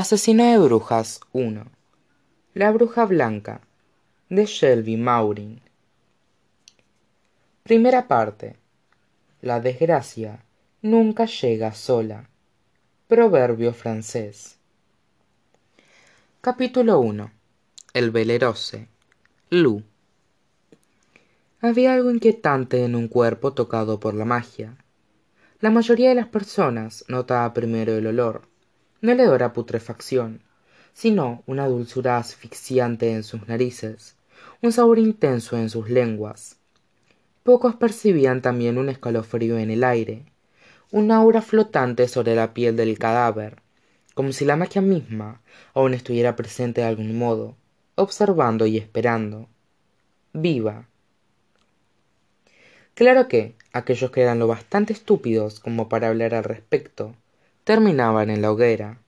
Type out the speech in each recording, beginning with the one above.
Asesino de Brujas 1 La Bruja Blanca de Shelby Maurin. Primera parte. La desgracia nunca llega sola. Proverbio francés. Capítulo 1 El velerose Lu. Había algo inquietante en un cuerpo tocado por la magia. La mayoría de las personas notaba primero el olor no le dora putrefacción, sino una dulzura asfixiante en sus narices, un sabor intenso en sus lenguas. Pocos percibían también un escalofrío en el aire, un aura flotante sobre la piel del cadáver, como si la magia misma aún estuviera presente de algún modo, observando y esperando. Viva. Claro que aquellos que eran lo bastante estúpidos como para hablar al respecto terminaban en la hoguera.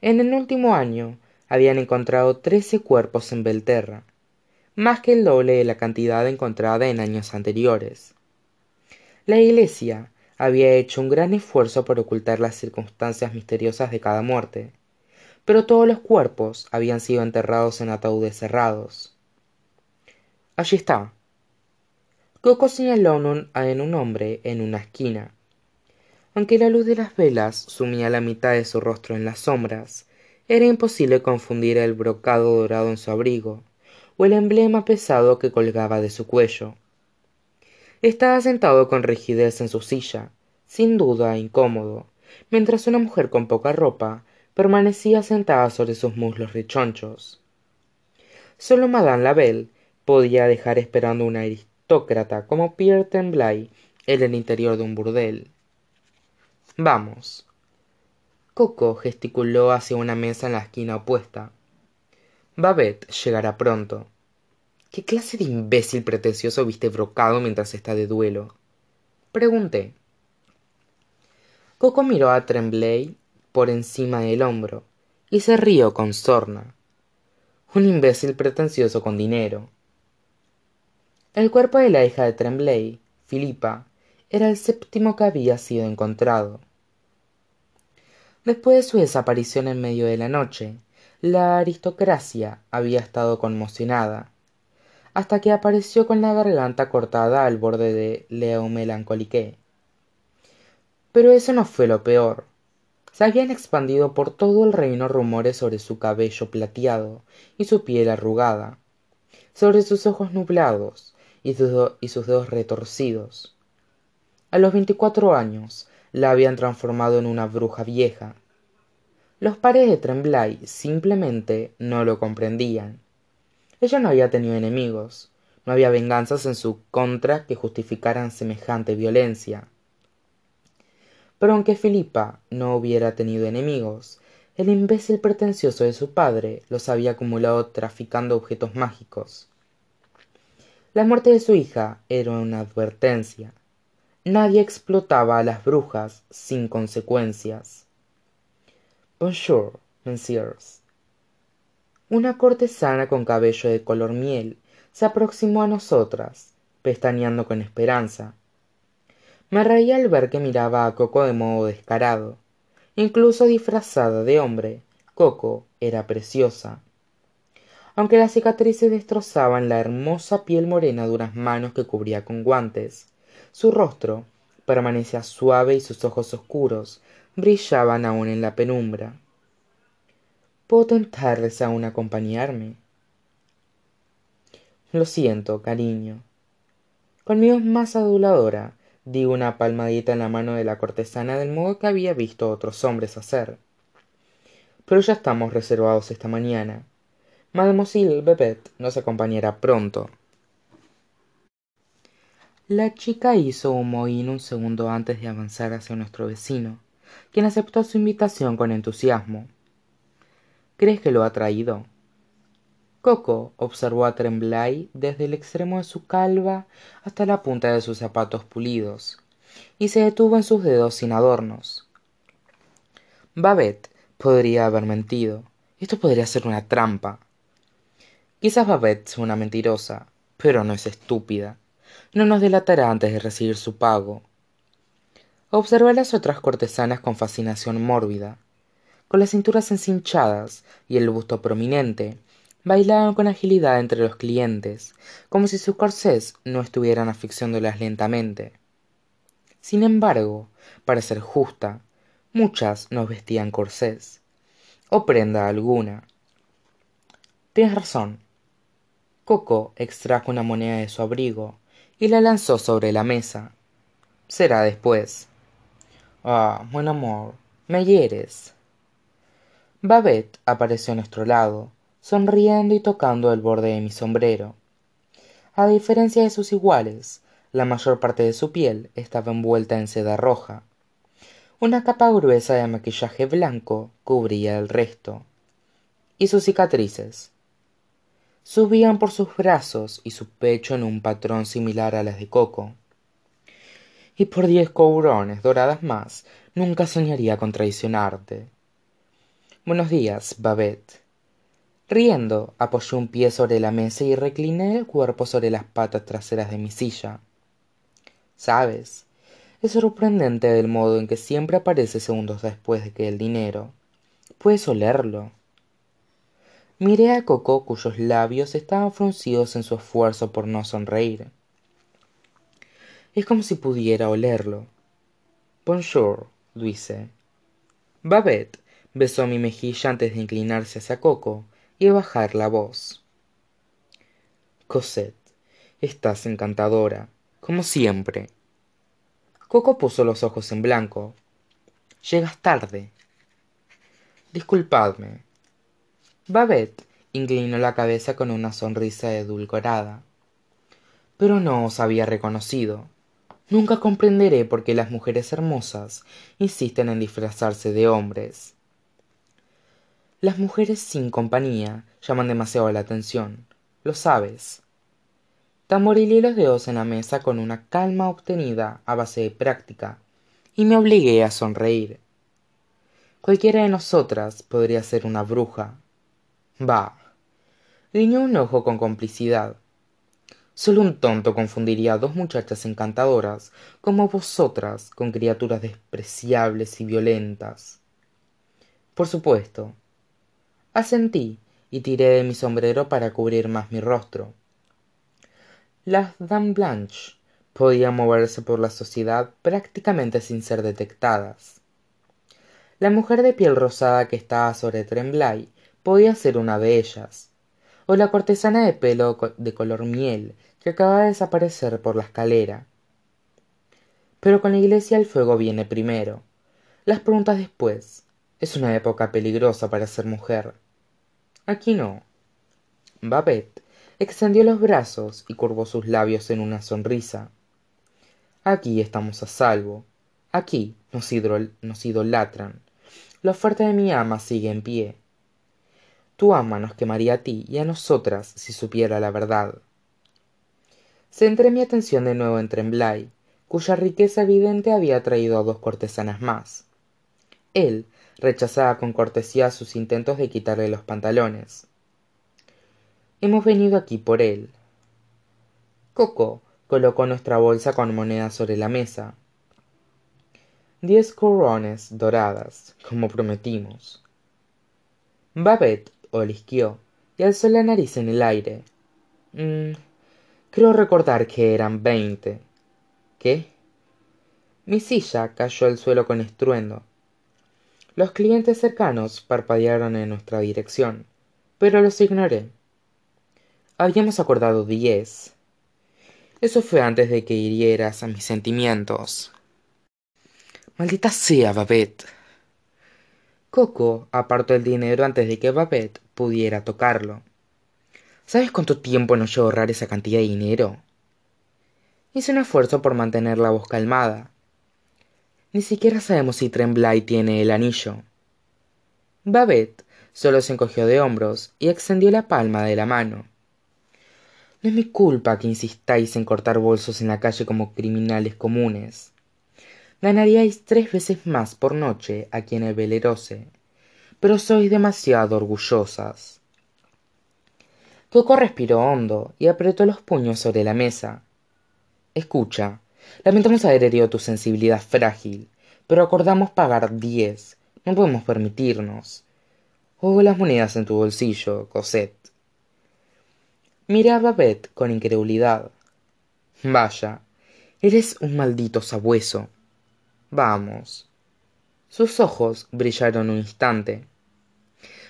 En el último año habían encontrado trece cuerpos en Belterra, más que el doble de la cantidad encontrada en años anteriores. La Iglesia había hecho un gran esfuerzo por ocultar las circunstancias misteriosas de cada muerte, pero todos los cuerpos habían sido enterrados en ataúdes cerrados. Allí está. Coco señaló en un hombre en una esquina, aunque la luz de las velas sumía la mitad de su rostro en las sombras, era imposible confundir el brocado dorado en su abrigo o el emblema pesado que colgaba de su cuello. Estaba sentado con rigidez en su silla, sin duda incómodo, mientras una mujer con poca ropa permanecía sentada sobre sus muslos rechonchos. Solo Madame Labelle podía dejar esperando a un aristócrata como Pierre Tremblay en el interior de un burdel. Vamos. Coco gesticuló hacia una mesa en la esquina opuesta. Babette llegará pronto. ¿Qué clase de imbécil pretencioso viste brocado mientras está de duelo? Pregunté. Coco miró a Tremblay por encima del hombro y se rió con sorna. Un imbécil pretencioso con dinero. El cuerpo de la hija de Tremblay, Filipa, era el séptimo que había sido encontrado. Después de su desaparición en medio de la noche, la aristocracia había estado conmocionada, hasta que apareció con la garganta cortada al borde de Leo Melancolique. Pero eso no fue lo peor. Se habían expandido por todo el reino rumores sobre su cabello plateado y su piel arrugada, sobre sus ojos nublados y sus, y sus dedos retorcidos. A los veinticuatro años, la habían transformado en una bruja vieja. Los pares de Tremblay simplemente no lo comprendían. Ella no había tenido enemigos, no había venganzas en su contra que justificaran semejante violencia. Pero aunque Filipa no hubiera tenido enemigos, el imbécil pretencioso de su padre los había acumulado traficando objetos mágicos. La muerte de su hija era una advertencia. Nadie explotaba a las brujas sin consecuencias. Bonjour, messieurs. Una cortesana con cabello de color miel se aproximó a nosotras, pestañeando con esperanza. Me reía al ver que miraba a Coco de modo descarado. Incluso disfrazada de hombre, Coco era preciosa. Aunque las cicatrices destrozaban la hermosa piel morena de unas manos que cubría con guantes, su rostro permanecía suave y sus ojos oscuros brillaban aún en la penumbra. ¿Puedo tentarles aún acompañarme? Lo siento, cariño. Con mi voz más aduladora di una palmadita en la mano de la cortesana del modo que había visto otros hombres hacer. Pero ya estamos reservados esta mañana. Mademoiselle Bebet nos acompañará pronto. La chica hizo un mohín un segundo antes de avanzar hacia nuestro vecino, quien aceptó su invitación con entusiasmo. ¿Crees que lo ha traído? Coco observó a Tremblay desde el extremo de su calva hasta la punta de sus zapatos pulidos, y se detuvo en sus dedos sin adornos. Babette podría haber mentido. Esto podría ser una trampa. Quizás Babette sea una mentirosa, pero no es estúpida no nos delatará antes de recibir su pago. Observé las otras cortesanas con fascinación mórbida. con las cinturas encinchadas y el busto prominente, bailaban con agilidad entre los clientes, como si sus corsés no estuvieran asfixiándolas lentamente. Sin embargo, para ser justa, muchas no vestían corsés, o prenda alguna. Tienes razón. Coco extrajo una moneda de su abrigo y la lanzó sobre la mesa. Será después. Ah, buen amor, me hieres. Babette apareció a nuestro lado, sonriendo y tocando el borde de mi sombrero. A diferencia de sus iguales, la mayor parte de su piel estaba envuelta en seda roja. Una capa gruesa de maquillaje blanco cubría el resto. Y sus cicatrices. Subían por sus brazos y su pecho en un patrón similar a las de Coco. Y por diez cobrones doradas más, nunca soñaría con traicionarte. Buenos días, Babette. Riendo, apoyé un pie sobre la mesa y recliné el cuerpo sobre las patas traseras de mi silla. Sabes, es sorprendente el modo en que siempre aparece segundos después de que el dinero. Puedes olerlo. Miré a Coco cuyos labios estaban fruncidos en su esfuerzo por no sonreír. Es como si pudiera olerlo. Bonjour, Luise. Babette besó mi mejilla antes de inclinarse hacia Coco y bajar la voz. Cosette, estás encantadora, como siempre. Coco puso los ojos en blanco. Llegas tarde. Disculpadme. Babette inclinó la cabeza con una sonrisa edulcorada. Pero no os había reconocido. Nunca comprenderé por qué las mujeres hermosas insisten en disfrazarse de hombres. Las mujeres sin compañía llaman demasiado la atención, lo sabes. Tamborilé los dedos en la mesa con una calma obtenida a base de práctica, y me obligué a sonreír. Cualquiera de nosotras podría ser una bruja. Bah. Guiñó un ojo con complicidad. Solo un tonto confundiría a dos muchachas encantadoras como vosotras con criaturas despreciables y violentas. Por supuesto, asentí y tiré de mi sombrero para cubrir más mi rostro las dames blanches podían moverse por la sociedad prácticamente sin ser detectadas la mujer de piel rosada que estaba sobre tremblay podía ser una de ellas. O la cortesana de pelo de color miel que acaba de desaparecer por la escalera. Pero con la iglesia el fuego viene primero. Las preguntas después. Es una época peligrosa para ser mujer. Aquí no. Babette extendió los brazos y curvó sus labios en una sonrisa. Aquí estamos a salvo. Aquí nos, nos idolatran. La oferta de mi ama sigue en pie tu ama nos quemaría a ti y a nosotras si supiera la verdad. Centré mi atención de nuevo en tremblay cuya riqueza evidente había traído a dos cortesanas más. Él rechazaba con cortesía sus intentos de quitarle los pantalones. Hemos venido aquí por él. Coco colocó nuestra bolsa con monedas sobre la mesa. Diez corones doradas como prometimos. Babette olisqueó y alzó la nariz en el aire. Mm, creo recordar que eran veinte. Qué mi silla cayó al suelo con estruendo. Los clientes cercanos parpadearon en nuestra dirección pero los ignoré. Habíamos acordado diez. Eso fue antes de que hirieras a mis sentimientos. Maldita sea babette. Coco apartó el dinero antes de que babette pudiera tocarlo. Sabes cuánto tiempo nos llevó ahorrar esa cantidad de dinero hice un esfuerzo por mantener la voz calmada. Ni siquiera sabemos si tremblay tiene el anillo. Babette solo se encogió de hombros y extendió la palma de la mano. No es mi culpa que insistáis en cortar bolsos en la calle como criminales comunes. Ganaríais tres veces más por noche aquí en el velerose pero sois demasiado orgullosas coco respiró hondo y apretó los puños sobre la mesa escucha lamentamos haber herido tu sensibilidad frágil pero acordamos pagar diez No podemos permitirnos. O las monedas en tu bolsillo, Cosette. Miré a con incredulidad. Vaya, eres un maldito sabueso. Vamos. Sus ojos brillaron un instante.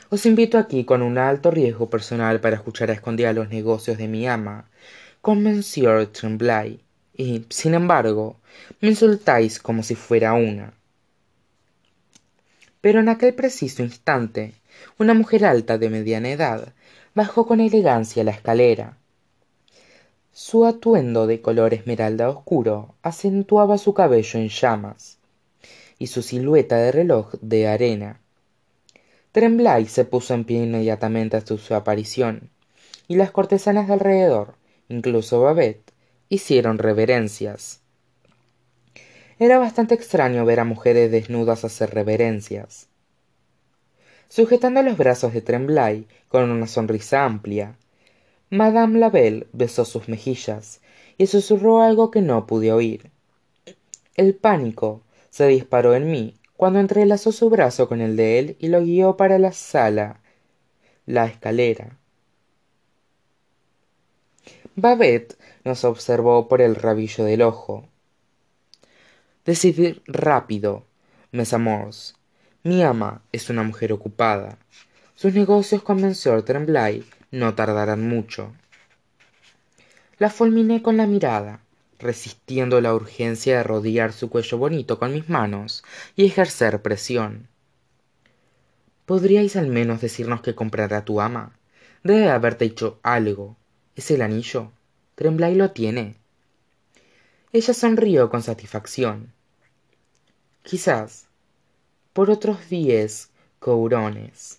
Os invito aquí con un alto riesgo personal para escuchar a escondidas los negocios de mi ama, con Monsieur Tremblay, y, sin embargo, me insultáis como si fuera una. Pero en aquel preciso instante, una mujer alta de mediana edad bajó con elegancia la escalera. Su atuendo de color esmeralda oscuro acentuaba su cabello en llamas y su silueta de reloj de arena. Tremblay se puso en pie inmediatamente hasta su aparición, y las cortesanas de alrededor, incluso Babette, hicieron reverencias. Era bastante extraño ver a mujeres desnudas hacer reverencias. Sujetando los brazos de Tremblay con una sonrisa amplia, Madame Labelle besó sus mejillas y susurró algo que no pude oír. El pánico se disparó en mí cuando entrelazó su brazo con el de él y lo guió para la sala, la escalera. Babette nos observó por el rabillo del ojo. Decidir rápido, mes amors. Mi ama es una mujer ocupada. Sus negocios con Monsieur Tremblay no tardarán mucho. La fulminé con la mirada resistiendo la urgencia de rodear su cuello bonito con mis manos y ejercer presión. ¿Podríais al menos decirnos qué comprará tu ama? Debe haberte dicho algo. ¿Es el anillo? Tremblay lo tiene. Ella sonrió con satisfacción. Quizás por otros diez courones.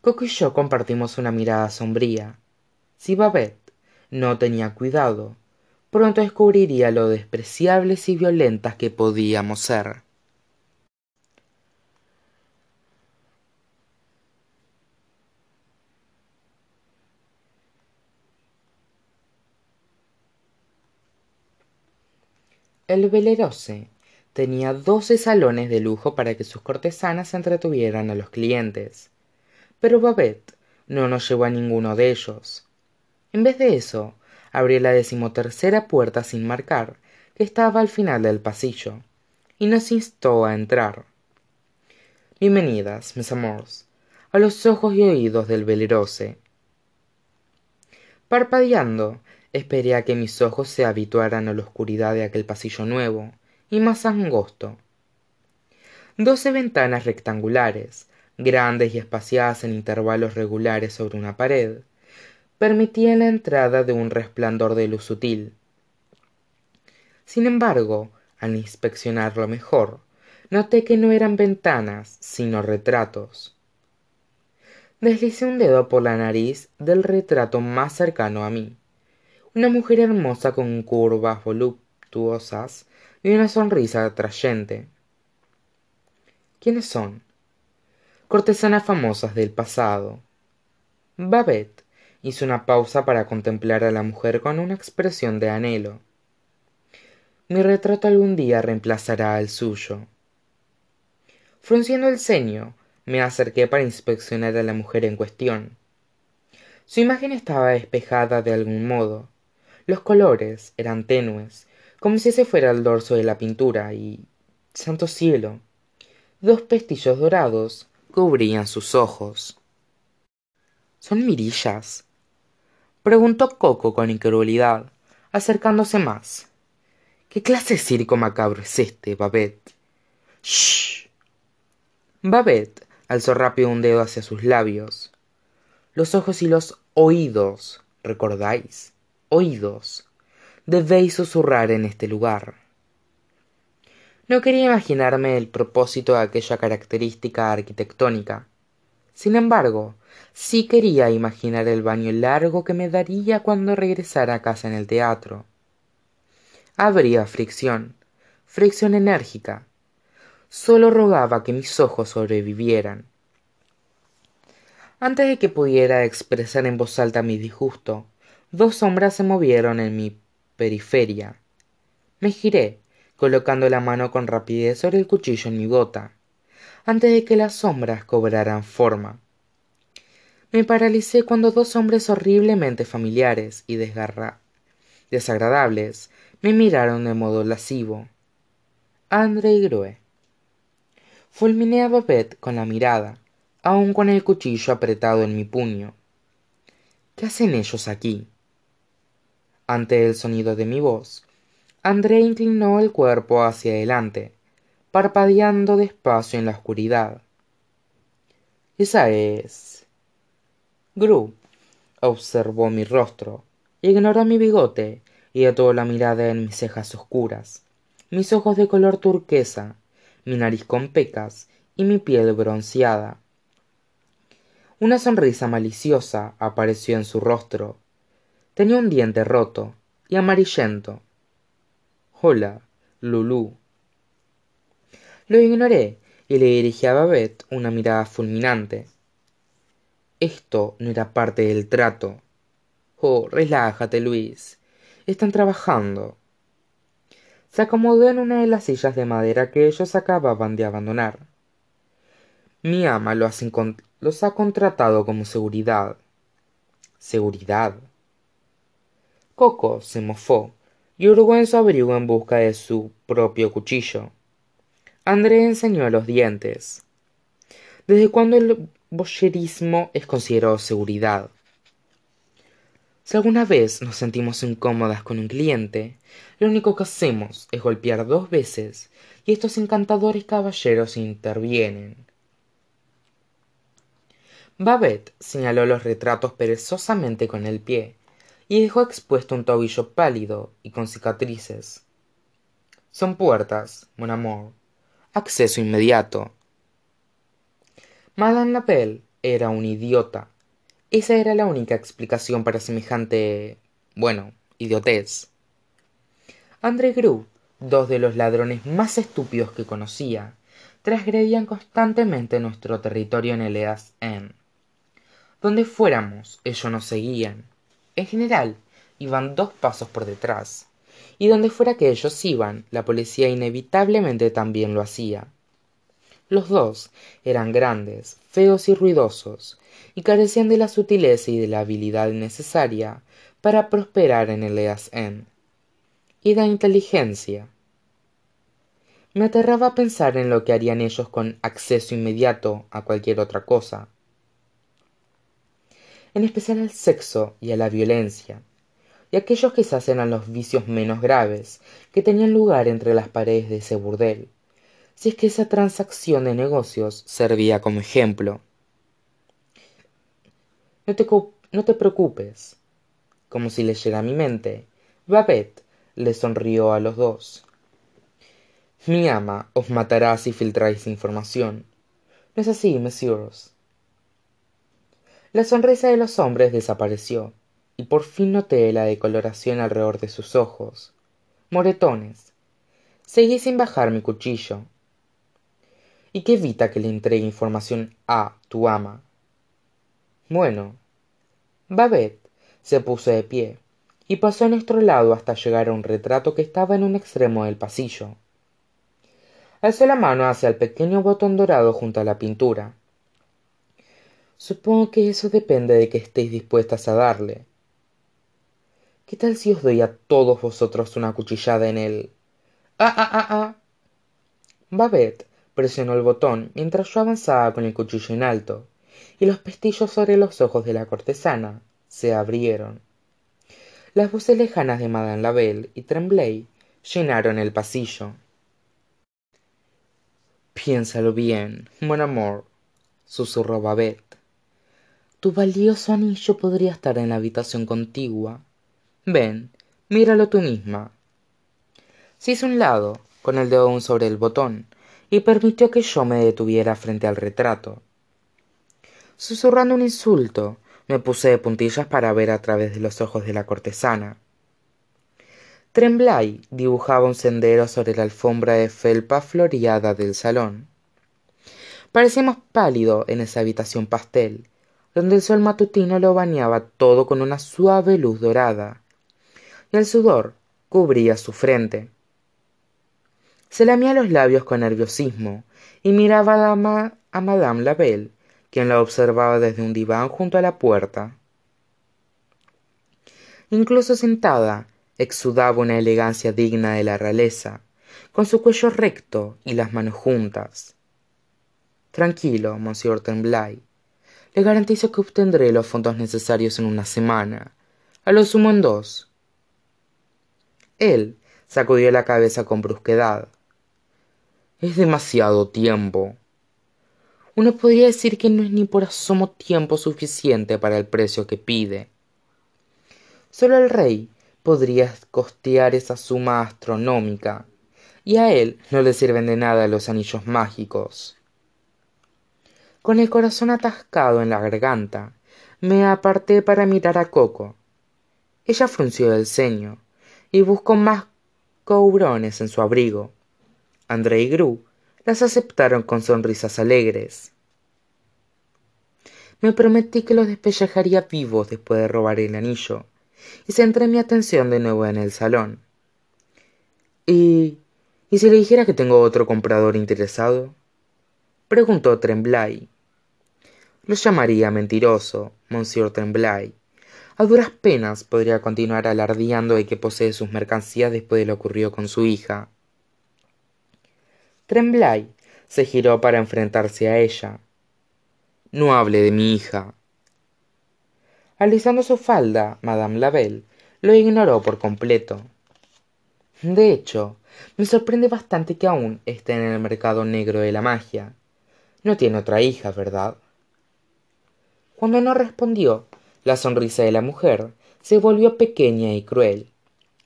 Coco y yo compartimos una mirada sombría. Si Babette no tenía cuidado, pronto descubriría lo despreciables y violentas que podíamos ser. El Velerose tenía doce salones de lujo para que sus cortesanas entretuvieran a los clientes. Pero Babette no nos llevó a ninguno de ellos. En vez de eso, abrió la decimotercera puerta sin marcar, que estaba al final del pasillo, y nos instó a entrar. Bienvenidas, mis amores, a los ojos y oídos del velerose. Parpadeando, esperé a que mis ojos se habituaran a la oscuridad de aquel pasillo nuevo y más angosto. Doce ventanas rectangulares, grandes y espaciadas en intervalos regulares sobre una pared, permitía la entrada de un resplandor de luz sutil. Sin embargo, al inspeccionarlo mejor, noté que no eran ventanas, sino retratos. Deslicé un dedo por la nariz del retrato más cercano a mí. Una mujer hermosa con curvas voluptuosas y una sonrisa atrayente. ¿Quiénes son? Cortesanas famosas del pasado. Babette, hizo una pausa para contemplar a la mujer con una expresión de anhelo. Mi retrato algún día reemplazará al suyo. Frunciendo el ceño, me acerqué para inspeccionar a la mujer en cuestión. Su imagen estaba despejada de algún modo. Los colores eran tenues, como si ese fuera el dorso de la pintura, y. santo cielo. Dos pestillos dorados cubrían sus ojos. ¿Son mirillas? Preguntó coco con incredulidad acercándose más. Qué clase de circo macabro es este babette shh. Babette alzó rápido un dedo hacia sus labios. Los ojos y los oídos recordáis oídos. Debéis susurrar en este lugar. No quería imaginarme el propósito de aquella característica arquitectónica. Sin embargo sí quería imaginar el baño largo que me daría cuando regresara a casa en el teatro. Habría fricción fricción enérgica. Sólo rogaba que mis ojos sobrevivieran. Antes de que pudiera expresar en voz alta mi disgusto dos sombras se movieron en mi periferia. Me giré colocando la mano con rapidez sobre el cuchillo en mi bota antes de que las sombras cobraran forma. Me paralicé cuando dos hombres horriblemente familiares y desagradables me miraron de modo lascivo. André y Grue. Fulminé a Babette con la mirada, aun con el cuchillo apretado en mi puño. ¿Qué hacen ellos aquí? Ante el sonido de mi voz, André inclinó el cuerpo hacia adelante, parpadeando despacio en la oscuridad. Esa es. Gru observó mi rostro, ignoró mi bigote y detuvo la mirada en mis cejas oscuras, mis ojos de color turquesa, mi nariz con pecas y mi piel bronceada. Una sonrisa maliciosa apareció en su rostro. Tenía un diente roto y amarillento. Hola, Lulú. Lo ignoré y le dirigí a Babette una mirada fulminante. Esto no era parte del trato. Oh, relájate, Luis. Están trabajando. Se acomodó en una de las sillas de madera que ellos acababan de abandonar. Mi ama los ha contratado como seguridad. ¿Seguridad? Coco se mofó y hurgó en su abrigo en busca de su propio cuchillo. André enseñó los dientes. ¿Desde cuándo el boyerismo es considerado seguridad? Si alguna vez nos sentimos incómodas con un cliente, lo único que hacemos es golpear dos veces y estos encantadores caballeros intervienen. Babette señaló los retratos perezosamente con el pie y dejó expuesto un tobillo pálido y con cicatrices. Son puertas, mon amor, acceso inmediato. Madame Lapelle era un idiota. Esa era la única explicación para semejante. bueno, idiotez. André Gru, dos de los ladrones más estúpidos que conocía, transgredían constantemente nuestro territorio en Eleas N. Donde fuéramos, ellos nos seguían. En general, iban dos pasos por detrás y donde fuera que ellos iban, la policía inevitablemente también lo hacía. Los dos eran grandes, feos y ruidosos, y carecían de la sutileza y de la habilidad necesaria para prosperar en el N. y de inteligencia. Me aterraba pensar en lo que harían ellos con acceso inmediato a cualquier otra cosa, en especial al sexo y a la violencia, y aquellos quizás eran los vicios menos graves que tenían lugar entre las paredes de ese burdel, si es que esa transacción de negocios servía como ejemplo. No te, no te preocupes. Como si le llega a mi mente, Babette le sonrió a los dos. Mi ama os matará si filtráis información. ¿No es así, messieurs? La sonrisa de los hombres desapareció y por fin noté la decoloración alrededor de sus ojos moretones seguí sin bajar mi cuchillo y qué evita que le entregue información a tu ama bueno babette se puso de pie y pasó a nuestro lado hasta llegar a un retrato que estaba en un extremo del pasillo. Alzó la mano hacia el pequeño botón dorado junto a la pintura. Supongo que eso depende de que estéis dispuestas a darle. Qué tal si os doy a todos vosotros una cuchillada en el ah ah ah ah. Babette presionó el botón mientras yo avanzaba con el cuchillo en alto y los pestillos sobre los ojos de la cortesana se abrieron. Las voces lejanas de madame Labelle y tremblay llenaron el pasillo. Piénsalo bien buen amor susurró babette. Tu valioso anillo podría estar en la habitación contigua. Ven míralo tú misma se hizo un lado con el dedo sobre el botón y permitió que yo me detuviera frente al retrato. Susurrando un insulto me puse de puntillas para ver a través de los ojos de la cortesana. Tremblay dibujaba un sendero sobre la alfombra de felpa floreada del salón. Parecía más pálido en esa habitación pastel donde el sol matutino lo bañaba todo con una suave luz dorada y el sudor cubría su frente se lamía los labios con nerviosismo y miraba a, a madame Labelle quien la observaba desde un diván junto a la puerta. Incluso sentada exudaba una elegancia digna de la realeza con su cuello recto y las manos juntas. Tranquilo monsieur tremblay. Le garantizo que obtendré los fondos necesarios en una semana. A lo sumo en dos. Él sacudió la cabeza con brusquedad es demasiado tiempo. Uno podría decir que no es ni por asomo tiempo suficiente para el precio que pide. Sólo el rey podría costear esa suma astronómica y a él no le sirven de nada los anillos mágicos. Con el corazón atascado en la garganta me aparté para mirar a coco. Ella frunció el ceño y buscó más cobrones en su abrigo andré y gru las aceptaron con sonrisas alegres. Me prometí que los despellejaría vivos después de robar el anillo y centré mi atención de nuevo en el salón. Y y si le dijera que tengo otro comprador interesado preguntó tremblay. Lo llamaría mentiroso monsieur tremblay. A duras penas podría continuar alardeando de que posee sus mercancías después de lo ocurrido con su hija tremblay se giró para enfrentarse a ella. No hable de mi hija alisando su falda madame Labelle lo ignoró por completo. De hecho me sorprende bastante que aún esté en el mercado negro de la magia. No tiene otra hija verdad cuando no respondió la sonrisa de la mujer se volvió pequeña y cruel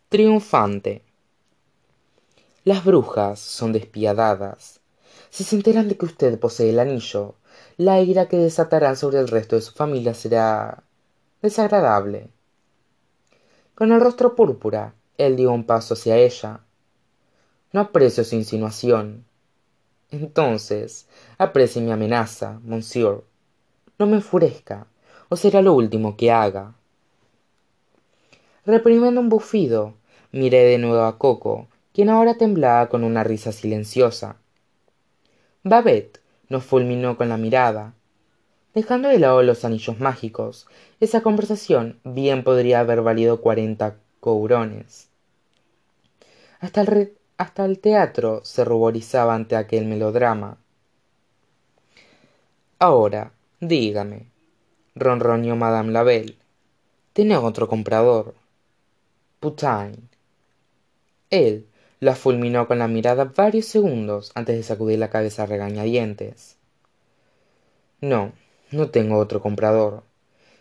triunfante las brujas son despiadadas. Si se enteran de que usted posee el anillo la ira que desatarán sobre el resto de su familia será desagradable. Con el rostro púrpura él dio un paso hacia ella. No aprecio su insinuación. Entonces aprecie mi amenaza monsieur. No me enfurezca o será lo último que haga. Reprimiendo un bufido miré de nuevo a coco quien ahora temblaba con una risa silenciosa. Babet nos fulminó con la mirada dejando de lado los anillos mágicos. Esa conversación bien podría haber valido cuarenta cobrones hasta el, hasta el teatro se ruborizaba ante aquel melodrama. Ahora dígame ronroneó madame Labelle tiene otro comprador putain. Él la fulminó con la mirada varios segundos antes de sacudir la cabeza a regañadientes. No no tengo otro comprador.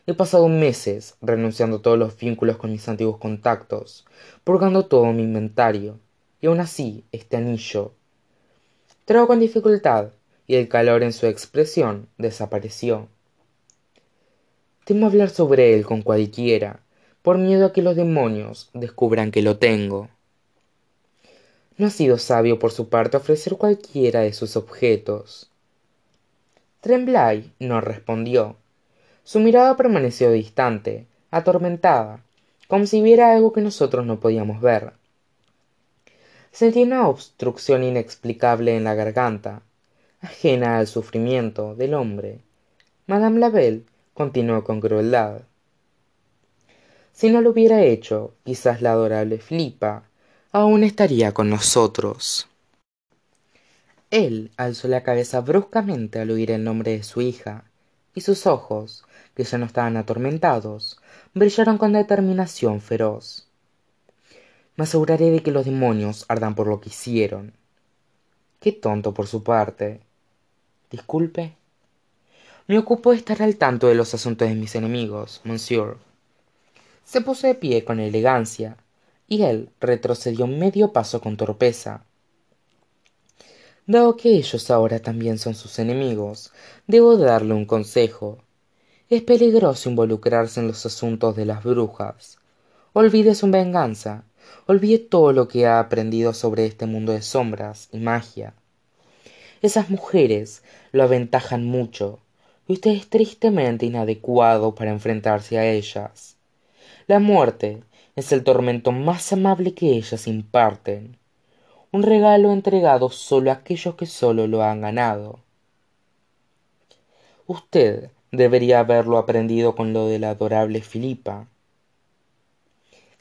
He pasado meses renunciando a todos los vínculos con mis antiguos contactos purgando todo mi inventario y aun así este anillo. Tragó con dificultad y el calor en su expresión desapareció. Temo hablar sobre él con cualquiera por miedo a que los demonios descubran que lo tengo no ha sido sabio por su parte ofrecer cualquiera de sus objetos. Tremblay no respondió. Su mirada permaneció distante atormentada como si viera algo que nosotros no podíamos ver. Sentí una obstrucción inexplicable en la garganta ajena al sufrimiento del hombre. Madame Labelle continuó con crueldad. Si no lo hubiera hecho quizás la adorable flipa aún estaría con nosotros. Él alzó la cabeza bruscamente al oír el nombre de su hija y sus ojos que ya no estaban atormentados brillaron con determinación feroz. Me aseguraré de que los demonios ardan por lo que hicieron. Qué tonto por su parte. Disculpe. Me ocupo de estar al tanto de los asuntos de mis enemigos monsieur. Se puso de pie con elegancia y él retrocedió medio paso con torpeza. Dado que ellos ahora también son sus enemigos debo darle un consejo. Es peligroso involucrarse en los asuntos de las brujas. Olvide su venganza. Olvide todo lo que ha aprendido sobre este mundo de sombras y magia. Esas mujeres lo aventajan mucho y usted es tristemente inadecuado para enfrentarse a ellas. La muerte es el tormento más amable que ellas imparten un regalo entregado solo a aquellos que solo lo han ganado. Usted debería haberlo aprendido con lo de la adorable Filipa.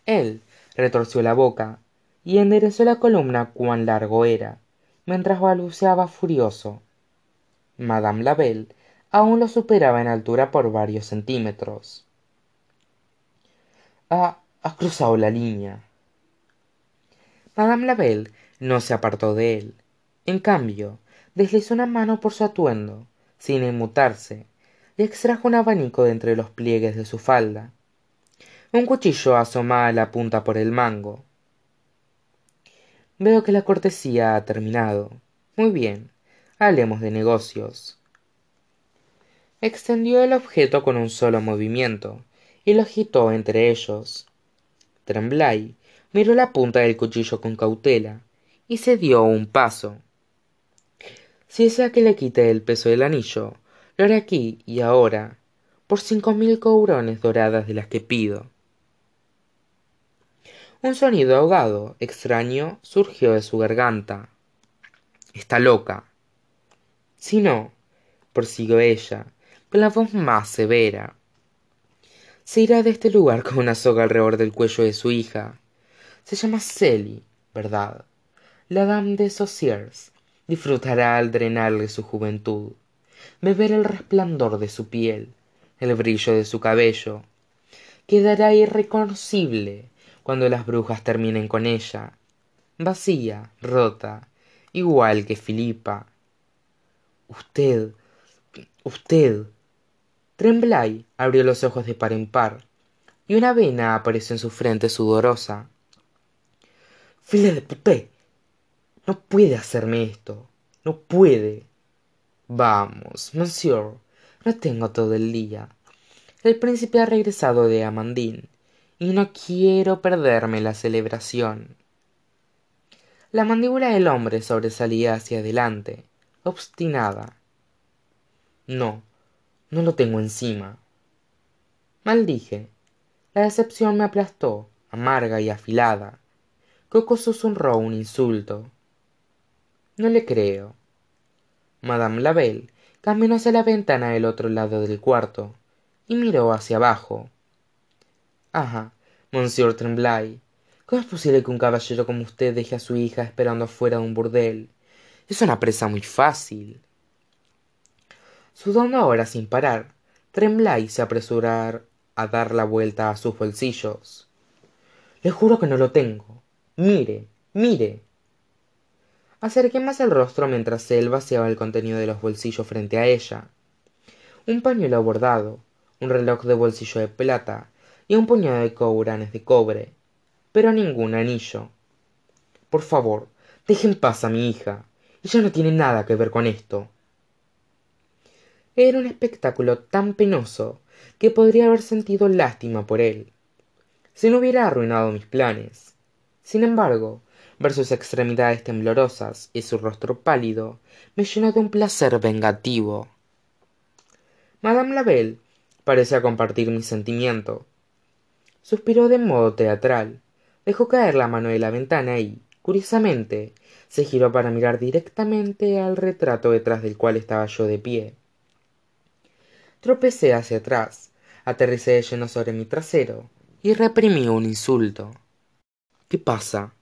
Él retorció la boca y enderezó la columna cuán largo era, mientras balbuceaba furioso. Madame Labelle aún lo superaba en altura por varios centímetros. Ha, has cruzado la línea. Madame Labelle no se apartó de él. En cambio, deslizó una mano por su atuendo, sin inmutarse, y extrajo un abanico de entre los pliegues de su falda. Un cuchillo asomaba la punta por el mango. Veo que la cortesía ha terminado. Muy bien, hablemos de negocios. Extendió el objeto con un solo movimiento y lo agitó entre ellos. Tremblay miró la punta del cuchillo con cautela y se dio un paso. Si desea que le quite el peso del anillo, lo haré aquí y ahora, por cinco mil cobrones doradas de las que pido. Un sonido ahogado, extraño, surgió de su garganta. Está loca. Si no, prosiguió ella, con la voz más severa. Se irá de este lugar con una soga alrededor del cuello de su hija. Se llama Celie, ¿verdad? La dame de Saussures disfrutará al drenarle su juventud, beber el resplandor de su piel, el brillo de su cabello. Quedará irreconocible cuando las brujas terminen con ella, vacía, rota, igual que Filipa. Usted, usted. Tremblay abrió los ojos de par en par, y una vena apareció en su frente sudorosa. File de puté. No puede hacerme esto. No puede. Vamos, monsieur. No tengo todo el día. El príncipe ha regresado de Amandine y no quiero perderme la celebración. La mandíbula del hombre sobresalía hacia adelante, obstinada. No, no lo tengo encima. Maldije. La decepción me aplastó, amarga y afilada. Coco susurró un insulto. No le creo. Madame Labelle caminó hacia la ventana del otro lado del cuarto y miró hacia abajo. Ajá, monsieur Tremblay. ¿Cómo es posible que un caballero como usted deje a su hija esperando afuera de un burdel? Es una presa muy fácil. Sudando ahora sin parar, Tremblay se apresuró a dar la vuelta a sus bolsillos. Le juro que no lo tengo. Mire, mire. Acerqué más el rostro mientras él vaciaba el contenido de los bolsillos frente a ella. Un pañuelo bordado, un reloj de bolsillo de plata y un puñado de couranes de cobre, pero ningún anillo. Por favor, deje en paz a mi hija. Ella no tiene nada que ver con esto. Era un espectáculo tan penoso que podría haber sentido lástima por él, si no hubiera arruinado mis planes. Sin embargo, ver sus extremidades temblorosas y su rostro pálido me llenó de un placer vengativo. Madame Labelle parecía compartir mi sentimiento, suspiró de modo teatral dejó caer la mano de la ventana y curiosamente se giró para mirar directamente al retrato detrás del cual estaba yo de pie tropecé hacia atrás aterricé de lleno sobre mi trasero y reprimí un insulto. Qué pasa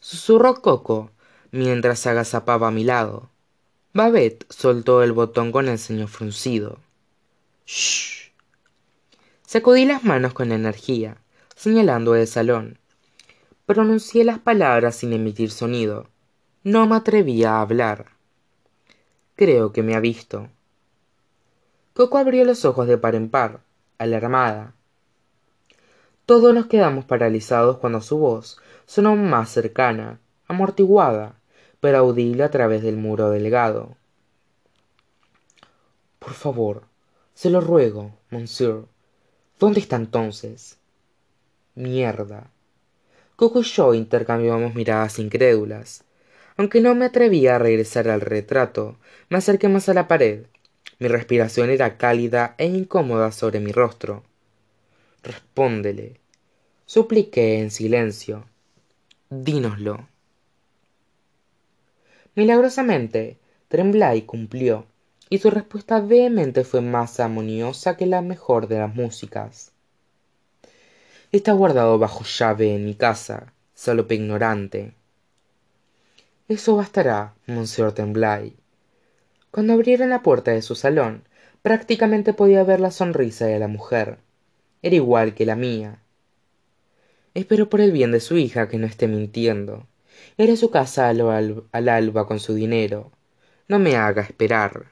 susurró coco mientras se agazapaba a mi lado. Babet soltó el botón con el ceño fruncido. Sacudí las manos con energía señalando el salón. Pronuncié las palabras sin emitir sonido. No me atrevía a hablar. Creo que me ha visto coco abrió los ojos de par en par alarmada. Todos nos quedamos paralizados cuando su voz sonó más cercana amortiguada pero audible a través del muro delgado. Por favor se lo ruego monsieur. Dónde está entonces mierda. Coco y yo intercambiamos miradas incrédulas. Aunque no me atrevía a regresar al retrato me acerqué más a la pared mi respiración era cálida e incómoda sobre mi rostro. Respóndele. Supliqué en silencio. Dínoslo. Milagrosamente tremblay cumplió y su respuesta vehemente fue más armoniosa que la mejor de las músicas. Está guardado bajo llave en mi casa salope ignorante. Eso bastará monsieur tremblay cuando abrieron la puerta de su salón prácticamente podía ver la sonrisa de la mujer. Era igual que la mía. Espero por el bien de su hija que no esté mintiendo. Iré a su casa al alba con su dinero. No me haga esperar